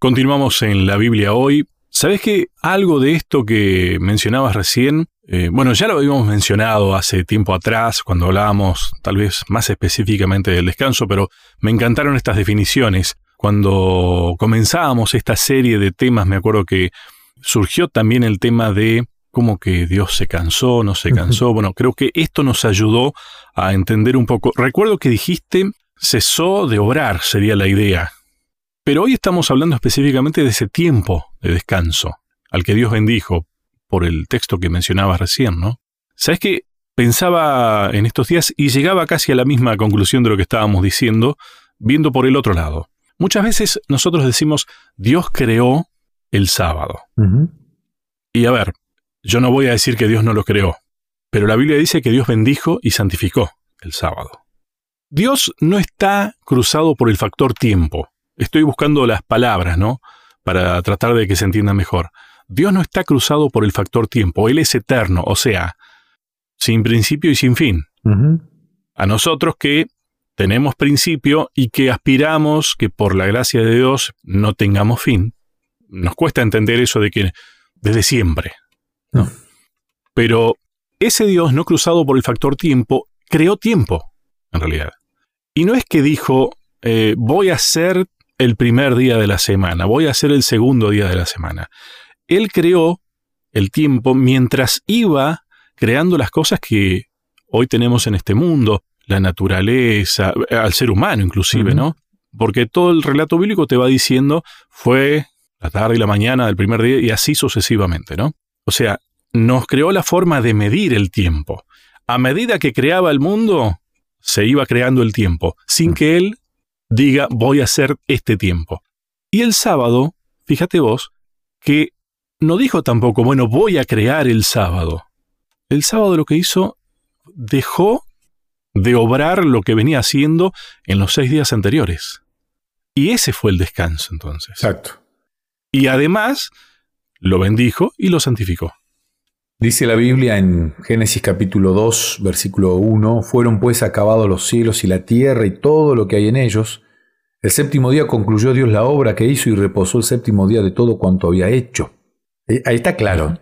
Continuamos en la Biblia hoy. ¿Sabes que algo de esto que mencionabas recién, eh, bueno, ya lo habíamos mencionado hace tiempo atrás, cuando hablábamos tal vez más específicamente del descanso, pero me encantaron estas definiciones. Cuando comenzábamos esta serie de temas, me acuerdo que surgió también el tema de cómo que Dios se cansó, no se cansó. Bueno, creo que esto nos ayudó a entender un poco. Recuerdo que dijiste, cesó de obrar, sería la idea. Pero hoy estamos hablando específicamente de ese tiempo de descanso, al que Dios bendijo por el texto que mencionabas recién, ¿no? ¿Sabes que Pensaba en estos días y llegaba casi a la misma conclusión de lo que estábamos diciendo, viendo por el otro lado. Muchas veces nosotros decimos, Dios creó el sábado. Y a ver, yo no voy a decir que Dios no lo creó, pero la Biblia dice que Dios bendijo y santificó el sábado. Dios no está cruzado por el factor tiempo. Estoy buscando las palabras, ¿no? Para tratar de que se entienda mejor. Dios no está cruzado por el factor tiempo, Él es eterno, o sea, sin principio y sin fin. A nosotros que tenemos principio y que aspiramos que por la gracia de Dios no tengamos fin, nos cuesta entender eso de que desde siempre. ¿no? Pero ese Dios no cruzado por el factor tiempo creó tiempo, en realidad. Y no es que dijo, eh, voy a ser el primer día de la semana, voy a ser el segundo día de la semana. Él creó el tiempo mientras iba creando las cosas que hoy tenemos en este mundo, la naturaleza, al ser humano inclusive, ¿no? Porque todo el relato bíblico te va diciendo fue la tarde y la mañana del primer día y así sucesivamente, ¿no? O sea, nos creó la forma de medir el tiempo. A medida que creaba el mundo, se iba creando el tiempo, sin que él diga voy a hacer este tiempo. Y el sábado, fíjate vos, que no dijo tampoco, bueno, voy a crear el sábado. El sábado lo que hizo, dejó de obrar lo que venía haciendo en los seis días anteriores. Y ese fue el descanso entonces. Exacto. Y además, lo bendijo y lo santificó. Dice la Biblia en Génesis capítulo 2, versículo 1, fueron pues acabados los cielos y la tierra y todo lo que hay en ellos. El séptimo día concluyó Dios la obra que hizo y reposó el séptimo día de todo cuanto había hecho. Eh, ahí está claro.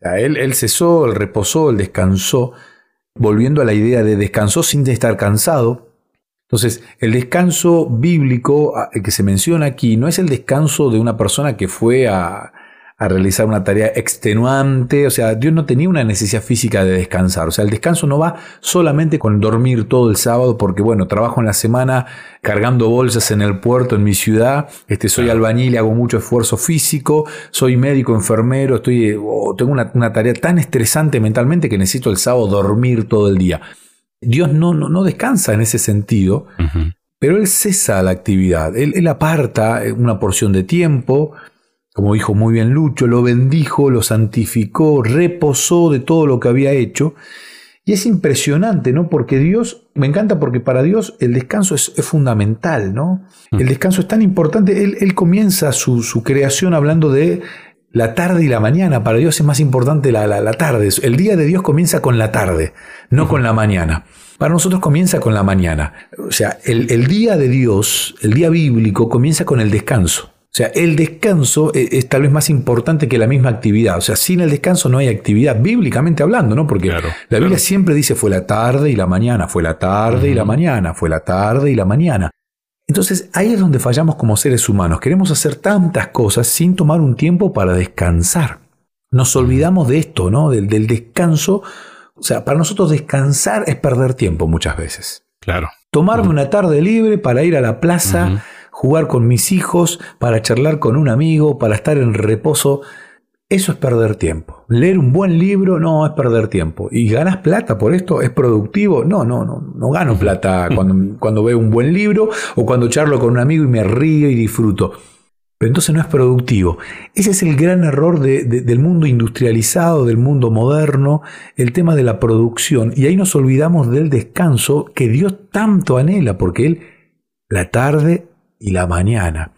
él, él cesó, él reposó, él descansó, volviendo a la idea de descansó sin estar cansado. Entonces, el descanso bíblico ah, que se menciona aquí no es el descanso de una persona que fue a, a realizar una tarea extenuante, o sea, Dios no tenía una necesidad física de descansar, o sea, el descanso no va solamente con dormir todo el sábado, porque bueno, trabajo en la semana cargando bolsas en el puerto en mi ciudad, este, soy albañil y hago mucho esfuerzo físico, soy médico, enfermero, estoy, tengo una, tarea tan estresante mentalmente que necesito el sábado dormir todo el día. Dios no, no, no descansa en ese sentido, pero Él cesa la actividad, él, él aparta una porción de tiempo, como dijo muy bien Lucho, lo bendijo, lo santificó, reposó de todo lo que había hecho. Y es impresionante, ¿no? Porque Dios, me encanta porque para Dios el descanso es, fundamental, ¿no? Mm. El descanso es tan importante. Él, comienza su, creación hablando de la tarde y la mañana. Para Dios es más importante la, la, tarde. El día de Dios comienza con la tarde, no con la mañana. Para nosotros comienza con la mañana. O sea, el, el día de Dios, el día bíblico, comienza con el descanso. O sea, el descanso e, es, tal vez más importante que la misma actividad. O sea, sin el descanso no hay actividad, bíblicamente hablando, ¿no? Porque la Biblia siempre dice fue la tarde y la mañana, fue la tarde y la mañana, fue la tarde y la mañana. Entonces ahí es donde fallamos como seres humanos. Queremos hacer tantas cosas sin tomar un tiempo para descansar. Nos olvidamos de esto, ¿no? Del, descanso. O sea, para nosotros descansar es perder tiempo muchas veces. Claro. Tomarme una tarde libre para ir a la plaza jugar con mis hijos, para charlar con un amigo, para estar en reposo. Eso es perder tiempo. Leer un buen libro no es perder tiempo. ¿Y ganas plata por esto? ¿Es productivo? No, no, no. No gano plata cuando, cuando veo un buen libro o cuando charlo con un amigo y me río y disfruto. Pero entonces no es productivo. Ese es el gran error del mundo industrializado, del mundo moderno, el tema de la producción. Y ahí nos olvidamos del descanso que Dios tanto anhela, porque Él la tarde y la mañana.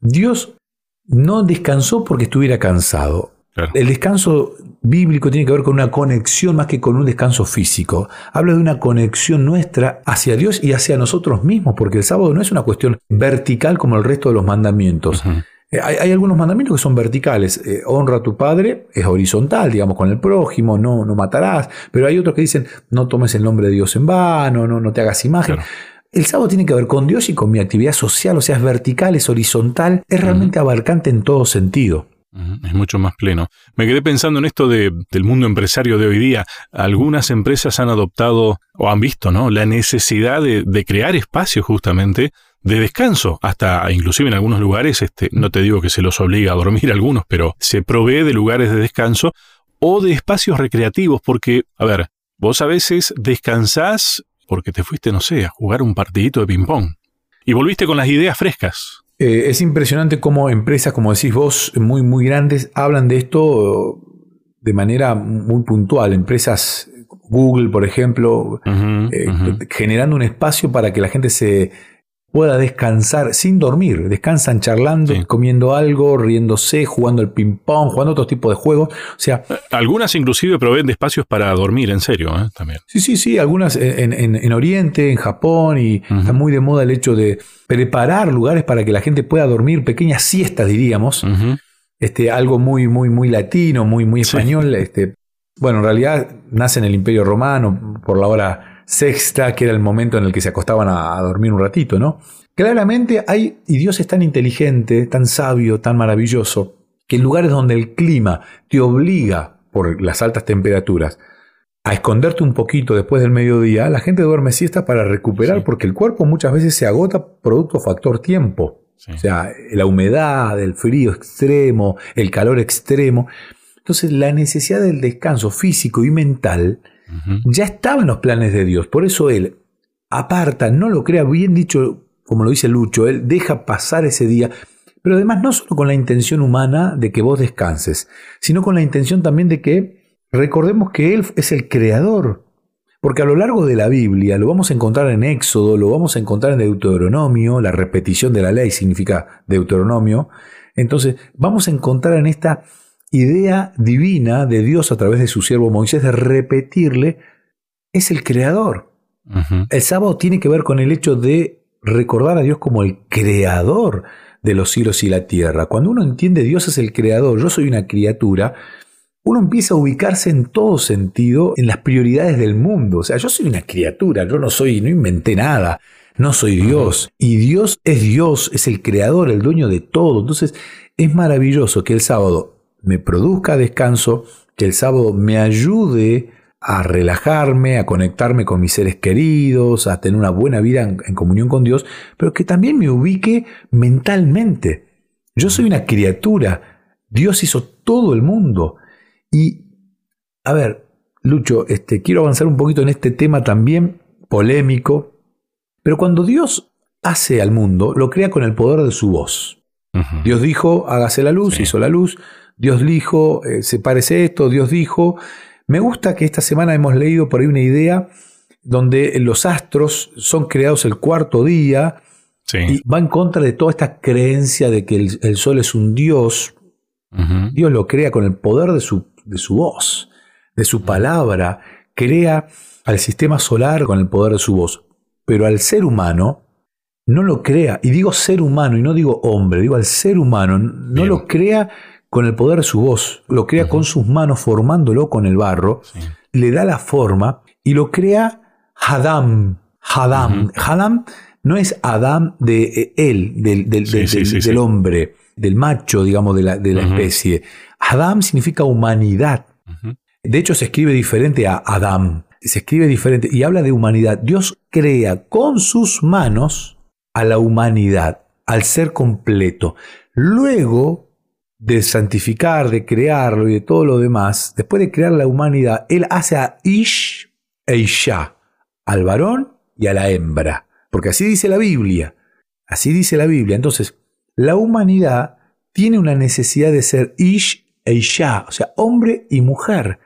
Dios no descansó porque estuviera cansado. El descanso bíblico tiene que ver con una conexión más que con un descanso físico. Habla de una conexión nuestra hacia Dios y hacia nosotros mismos, porque el sábado no es una cuestión vertical como el resto de los mandamientos. Eh, hay, algunos mandamientos que son verticales. Eh, honra a tu padre es horizontal, digamos, con el prójimo, no, no matarás. Pero hay otros que dicen no tomes el nombre de Dios en vano, no, no te hagas imagen. El sábado tiene que ver con Dios y con mi actividad social, o sea, es vertical, es horizontal, es realmente abarcante en todo sentido. Es mucho más pleno. Me quedé pensando en esto de, del mundo empresario de hoy día. Algunas empresas han adoptado o han visto ¿no? la necesidad de, de crear espacios justamente de descanso, hasta inclusive en algunos lugares, este, no te digo que se los obliga a dormir algunos, pero se provee de lugares de descanso o de espacios recreativos, porque, a ver, vos a veces descansás porque te fuiste, no sé, a jugar un partidito de ping-pong y volviste con las ideas frescas. Eh, es impresionante cómo empresas, como decís vos, muy, muy grandes, hablan de esto de manera muy puntual. Empresas Google, por ejemplo, eh, generando un espacio para que la gente se pueda descansar sin dormir. Descansan charlando, comiendo algo, riéndose, jugando el ping-pong, jugando otro tipo de juegos. O sea, eh, algunas inclusive proveen de espacios para dormir, en serio, ¿eh? también. Sí, sí, sí. Algunas en, Oriente, en Japón, y está muy de moda el hecho de preparar lugares para que la gente pueda dormir, pequeñas siestas, diríamos. Este, algo muy, muy, muy latino, muy, muy español. Este, bueno, en realidad nace en el Imperio Romano por la hora sexta, que era el momento en el que se acostaban a, dormir un ratito, ¿no? Claramente hay, y Dios es tan inteligente, tan sabio, tan maravilloso, que en lugares donde el clima te obliga, por las altas temperaturas, a esconderte un poquito después del mediodía, la gente duerme siesta para recuperar, porque el cuerpo muchas veces se agota producto factor tiempo. O sea, la humedad, el frío extremo, el calor extremo. Entonces, la necesidad del descanso físico y mental ya estaba en los planes de Dios. Por eso Él aparta, no lo crea, bien dicho, como lo dice Lucho, Él deja pasar ese día, pero además no solo con la intención humana de que vos descanses, sino con la intención también de que recordemos que Él es el creador. Porque a lo largo de la Biblia lo vamos a encontrar en Éxodo, lo vamos a encontrar en Deuteronomio, la repetición de la ley significa Deuteronomio. Entonces vamos a encontrar en esta idea divina de Dios a través de su siervo Moisés de repetirle, es el creador. El sábado tiene que ver con el hecho de recordar a Dios como el creador de los cielos y la tierra. Cuando uno entiende Dios es el creador, yo soy una criatura, uno empieza a ubicarse en todo sentido en las prioridades del mundo. O sea, yo soy una criatura, yo no soy, no inventé nada, no soy Dios. Y Dios es Dios, es el creador, el dueño de todo. Entonces, es maravilloso que el sábado me produzca descanso, que el sábado me ayude a relajarme, a conectarme con mis seres queridos, a tener una buena vida en, comunión con Dios, pero que también me ubique mentalmente. Yo soy una criatura, Dios hizo todo el mundo. Y, a ver, Lucho, este, quiero avanzar un poquito en este tema también polémico, pero cuando Dios hace al mundo, lo crea con el poder de su voz. Dios dijo, hágase la luz, hizo la luz, Dios dijo, eh, se parece esto, Dios dijo. Me gusta que esta semana hemos leído por ahí una idea donde los astros son creados el cuarto día y va en contra de toda esta creencia de que el, sol es un Dios. Dios lo crea con el poder de su, de su voz, de su palabra, crea al sistema solar con el poder de su voz. Pero al ser humano no lo crea, y digo ser humano y no digo hombre, digo al ser humano, no lo crea con el poder de su voz, lo crea con sus manos formándolo con el barro, le da la forma y lo crea Hadam. Hadam. Hadam no es Adam de eh, él, del, del, hombre, del macho, digamos, de la, especie. Adam significa humanidad. De hecho, se escribe diferente a Adam. Se escribe diferente y habla de humanidad. Dios crea con sus manos a la humanidad, al ser completo. Luego de santificar, de crearlo y de todo lo demás, después de crear la humanidad, él hace a Ish e Isha, al varón y a la hembra. Porque así dice la Biblia. Así dice la Biblia. Entonces, la humanidad tiene una necesidad de ser Ish e Isha, o sea, hombre y mujer.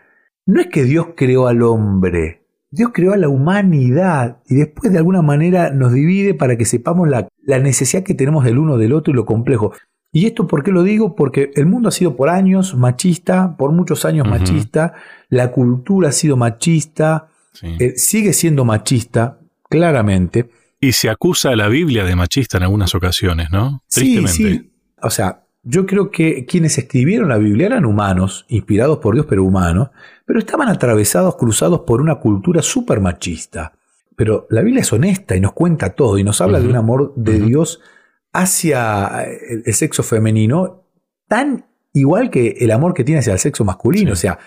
No es que Dios creó al hombre, Dios creó a la humanidad y después de alguna manera nos divide para que sepamos la, la necesidad que tenemos del uno del otro y lo complejo. ¿Y esto por qué lo digo? Porque el mundo ha sido por años machista, por muchos años machista, la cultura ha sido machista, eh, sigue siendo machista, claramente. Y se acusa a la Biblia de machista en algunas ocasiones, ¿no? Sí, sí. O sea, yo creo que quienes escribieron la Biblia eran humanos, inspirados por Dios, pero humanos, pero estaban atravesados, cruzados por una cultura súper machista. Pero la Biblia es honesta y nos cuenta todo y nos habla de un amor de Dios hacia el sexo femenino tan igual que el amor que tiene hacia el sexo masculino. O sea,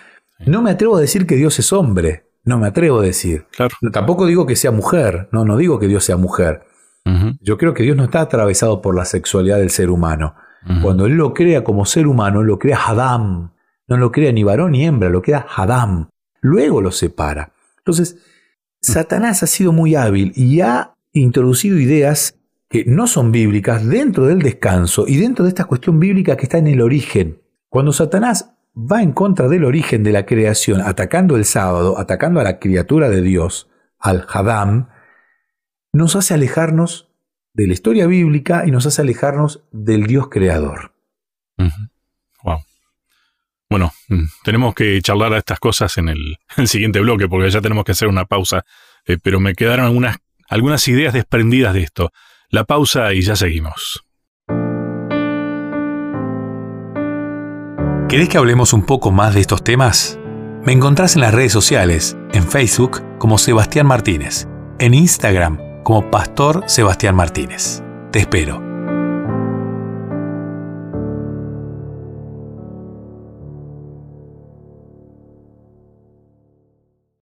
no me atrevo a decir que Dios es hombre, no me atrevo a decir. Claro. Tampoco digo que sea mujer, no, no digo que Dios sea mujer. Yo creo que Dios no está atravesado por la sexualidad del ser humano. Cuando Él lo crea como ser humano, lo crea Hadam. No lo crea ni varón ni hembra, lo crea Hadam. Luego lo separa. Entonces, Satanás ha sido muy hábil y ha introducido ideas que no son bíblicas dentro del descanso y dentro de esta cuestión bíblica que está en el origen. Cuando Satanás va en contra del origen de la creación, atacando el sábado, atacando a la criatura de Dios, al Hadam, nos hace alejarnos de la historia bíblica y nos hace alejarnos del Dios creador. Wow. Bueno, mm, tenemos que charlar a estas cosas en el, siguiente bloque porque ya tenemos que hacer una pausa, eh, pero me quedaron algunas, algunas ideas desprendidas de esto. La pausa y ya seguimos. ¿Querés que hablemos un poco más de estos temas? Me encontrás en las redes sociales, en Facebook como Sebastián Martínez, en Instagram como Pastor Sebastián Martínez. Te espero.